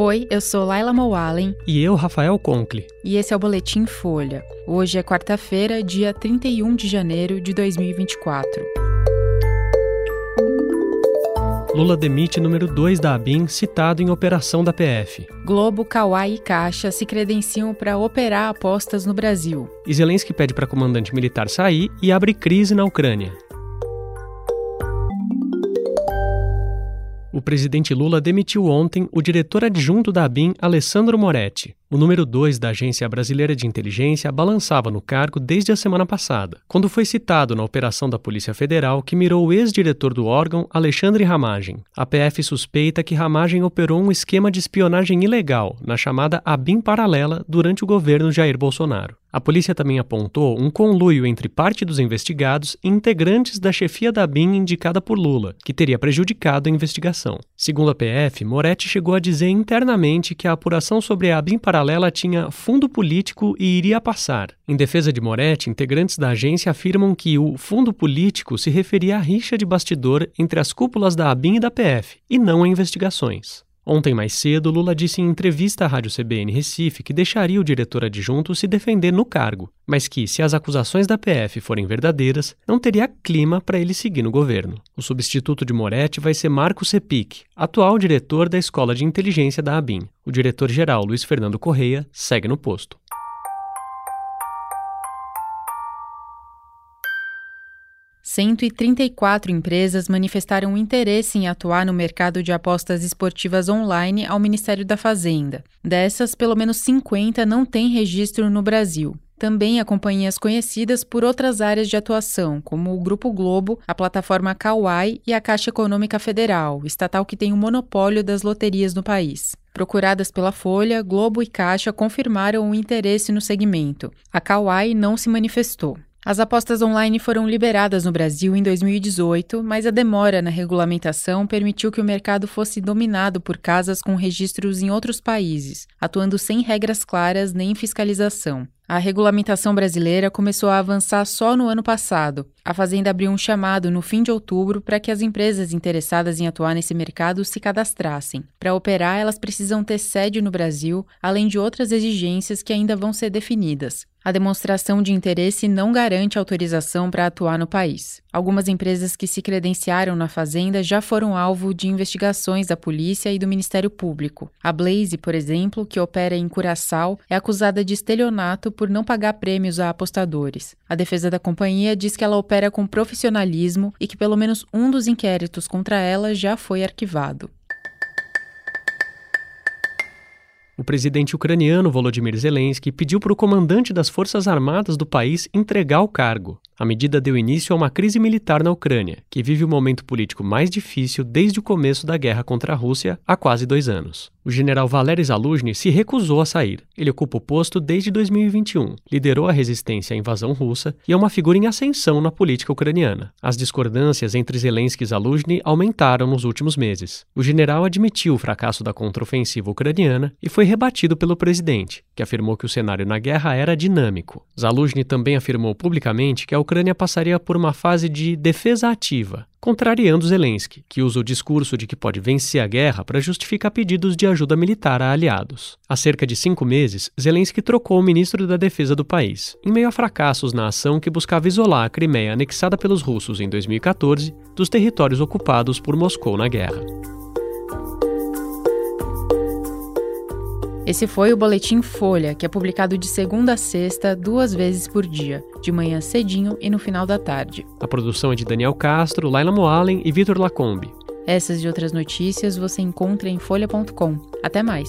Oi, eu sou Laila Moalen. E eu, Rafael Conkle. E esse é o Boletim Folha. Hoje é quarta-feira, dia 31 de janeiro de 2024. Lula demite número 2 da ABIN, citado em operação da PF. Globo, Kawai e Caixa se credenciam para operar apostas no Brasil. E Zelensky pede para comandante militar sair e abre crise na Ucrânia. O presidente Lula demitiu ontem o diretor adjunto da ABIN, Alessandro Moretti. O número 2 da Agência Brasileira de Inteligência balançava no cargo desde a semana passada, quando foi citado na operação da Polícia Federal que mirou o ex-diretor do órgão, Alexandre Ramagem. A PF suspeita que Ramagem operou um esquema de espionagem ilegal, na chamada ABIN paralela, durante o governo Jair Bolsonaro. A polícia também apontou um conluio entre parte dos investigados e integrantes da chefia da BIM indicada por Lula, que teria prejudicado a investigação. Segundo a PF, Moretti chegou a dizer internamente que a apuração sobre a BIM paralela paralela tinha fundo político e iria passar. Em defesa de Moretti, integrantes da agência afirmam que o fundo político se referia à rixa de bastidor entre as cúpulas da ABIN e da PF, e não a investigações. Ontem mais cedo, Lula disse em entrevista à Rádio CBN Recife que deixaria o diretor adjunto se defender no cargo, mas que, se as acusações da PF forem verdadeiras, não teria clima para ele seguir no governo. O substituto de Moretti vai ser Marco Sepic, atual diretor da Escola de Inteligência da ABIN. O diretor-geral, Luiz Fernando Correia, segue no posto. 134 empresas manifestaram interesse em atuar no mercado de apostas esportivas online ao Ministério da Fazenda. Dessas, pelo menos 50 não têm registro no Brasil. Também há companhias conhecidas por outras áreas de atuação, como o Grupo Globo, a plataforma Kauai e a Caixa Econômica Federal, estatal que tem o monopólio das loterias no país. Procuradas pela Folha, Globo e Caixa confirmaram o interesse no segmento. A Kauai não se manifestou. As apostas online foram liberadas no Brasil em 2018, mas a demora na regulamentação permitiu que o mercado fosse dominado por casas com registros em outros países, atuando sem regras claras nem fiscalização. A regulamentação brasileira começou a avançar só no ano passado. A Fazenda abriu um chamado no fim de outubro para que as empresas interessadas em atuar nesse mercado se cadastrassem. Para operar, elas precisam ter sede no Brasil, além de outras exigências que ainda vão ser definidas. A demonstração de interesse não garante autorização para atuar no país. Algumas empresas que se credenciaram na Fazenda já foram alvo de investigações da polícia e do Ministério Público. A Blaze, por exemplo, que opera em Curaçao, é acusada de estelionato por não pagar prêmios a apostadores. A defesa da companhia diz que ela opera com profissionalismo e que pelo menos um dos inquéritos contra ela já foi arquivado. O presidente ucraniano Volodymyr Zelensky pediu para o comandante das Forças Armadas do país entregar o cargo. A medida deu início a uma crise militar na Ucrânia, que vive o momento político mais difícil desde o começo da guerra contra a Rússia há quase dois anos. O general Valery Zaluzhny se recusou a sair. Ele ocupa o posto desde 2021, liderou a resistência à invasão russa e é uma figura em ascensão na política ucraniana. As discordâncias entre Zelensky e Zaluzhny aumentaram nos últimos meses. O general admitiu o fracasso da contraofensiva ucraniana e foi rebatido pelo presidente, que afirmou que o cenário na guerra era dinâmico. Zaluzhny também afirmou publicamente que a Ucrânia passaria por uma fase de defesa ativa, contrariando Zelensky, que usa o discurso de que pode vencer a guerra para justificar pedidos de ajuda militar a aliados. Há cerca de cinco meses, Zelensky trocou o ministro da Defesa do país, em meio a fracassos na ação que buscava isolar a Crimeia anexada pelos russos em 2014 dos territórios ocupados por Moscou na guerra. Esse foi o Boletim Folha, que é publicado de segunda a sexta, duas vezes por dia, de manhã cedinho e no final da tarde. A produção é de Daniel Castro, Laila Moalen e Vitor Lacombe. Essas e outras notícias você encontra em folha.com. Até mais!